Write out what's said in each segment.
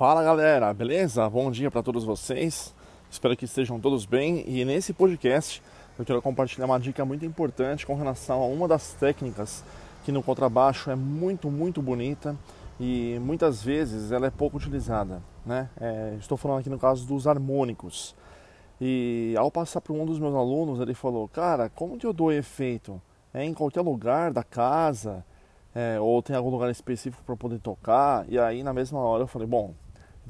Fala galera, beleza? Bom dia para todos vocês. Espero que estejam todos bem. E nesse podcast eu quero compartilhar uma dica muito importante com relação a uma das técnicas que no contrabaixo é muito, muito bonita e muitas vezes ela é pouco utilizada. Né? É, estou falando aqui no caso dos harmônicos. E ao passar para um dos meus alunos, ele falou: Cara, como que eu dou efeito? É em qualquer lugar da casa? é, ou tem algum lugar específico para poder tocar. E aí na mesma hora eu falei, bom,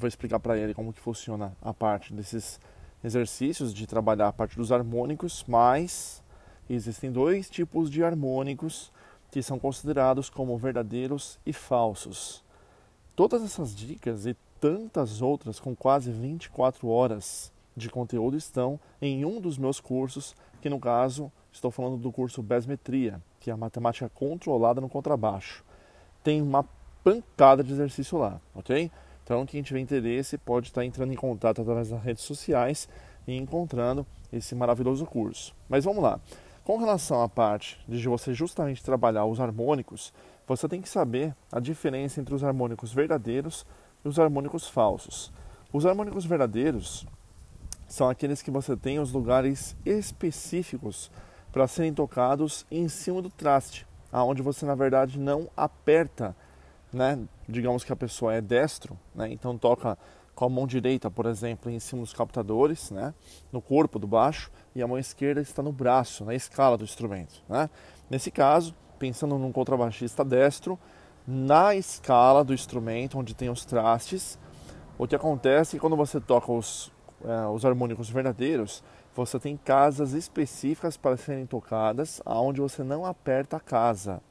vou explicar para ele como que funciona a parte desses exercícios de trabalhar a parte dos harmônicos, mas existem dois tipos de harmônicos que são considerados como verdadeiros e falsos. Todas essas dicas e tantas outras com quase 24 horas de conteúdo estão em um dos meus cursos, que no caso estou falando do curso Besmetria que é a matemática controlada no contrabaixo. Tem uma pancada de exercício lá, ok? Então, quem tiver interesse pode estar entrando em contato através das redes sociais e encontrando esse maravilhoso curso. Mas vamos lá. Com relação à parte de você justamente trabalhar os harmônicos, você tem que saber a diferença entre os harmônicos verdadeiros e os harmônicos falsos. Os harmônicos verdadeiros são aqueles que você tem os lugares específicos para serem tocados em cima do traste, aonde você na verdade não aperta, né? Digamos que a pessoa é destro, né? Então toca com a mão direita, por exemplo, em cima dos captadores, né? No corpo do baixo e a mão esquerda está no braço, na escala do instrumento, né? Nesse caso, pensando num contrabaixista destro, na escala do instrumento onde tem os trastes, o que acontece é que quando você toca os, é, os harmônicos verdadeiros, você tem casas específicas para serem tocadas, aonde você não aperta a casa.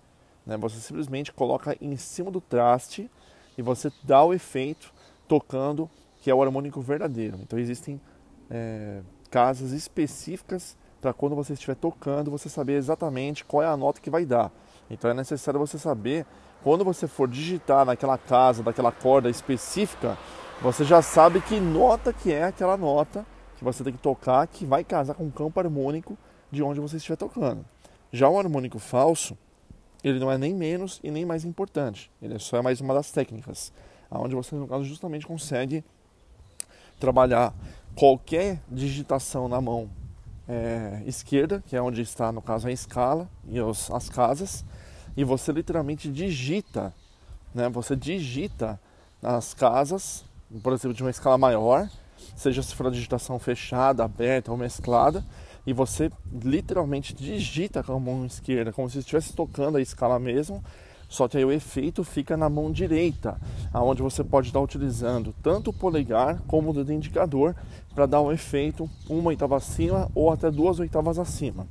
Né? Você simplesmente coloca em cima do traste e você dá o efeito tocando, que é o harmônico verdadeiro. Então existem é, casas específicas para quando você estiver tocando, você saber exatamente qual é a nota que vai dar. Então é necessário você saber, quando você for digitar naquela casa, daquela corda específica, você já sabe que nota que é aquela nota que você tem que tocar que vai casar com o campo harmônico de onde você estiver tocando. Já o harmônico falso, ele não é nem menos e nem mais importante. Ele só é mais uma das técnicas, aonde você no caso justamente consegue trabalhar qualquer digitação na mão é, esquerda, que é onde está no caso a escala e os, as casas, e você literalmente digita, né? Você digita as casas, por exemplo, de uma escala maior, seja se for a digitação fechada, aberta ou mesclada, e você literalmente digita com a mão esquerda, como se estivesse tocando a escala mesmo, só que aí o efeito fica na mão direita, aonde você pode estar utilizando tanto o polegar como o dedo indicador para dar um efeito uma oitava acima ou até duas oitavas acima.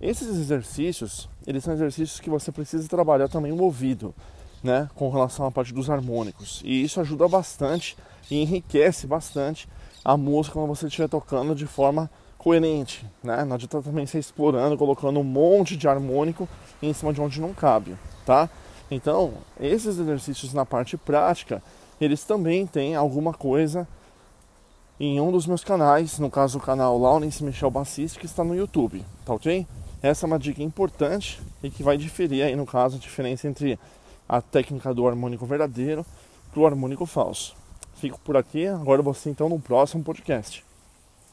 Esses exercícios, eles são exercícios que você precisa trabalhar também o ouvido, né, com relação à parte dos harmônicos. E isso ajuda bastante e enriquece bastante a música quando você estiver tocando de forma coerente, né? Não adianta também você explorando, colocando um monte de harmônico em cima de onde não cabe, tá? Então, esses exercícios na parte prática, eles também têm alguma coisa em um dos meus canais, no caso o canal Laurence Michel Bassista, que está no YouTube, tá ok? Essa é uma dica importante e que vai diferir aí, no caso, a diferença entre a técnica do harmônico verdadeiro e o harmônico falso. Fico por aqui, agora você então no próximo podcast.